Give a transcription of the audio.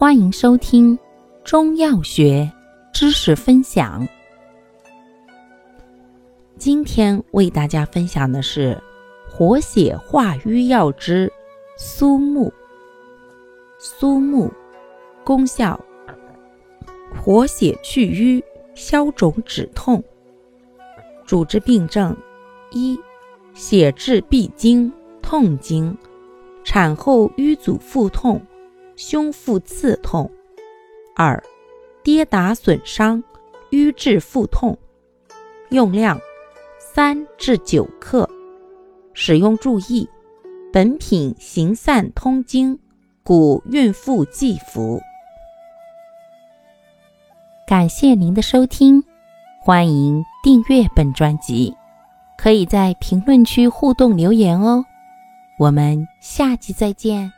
欢迎收听中药学知识分享。今天为大家分享的是活血化瘀药之苏木。苏木功效：活血去瘀、消肿止痛。主治病症：一、血滞闭经、痛经，产后瘀阻腹痛。胸腹刺痛，二，跌打损伤，瘀滞腹痛。用量三至九克。使用注意：本品行散通经，故孕妇忌服。感谢您的收听，欢迎订阅本专辑，可以在评论区互动留言哦。我们下期再见。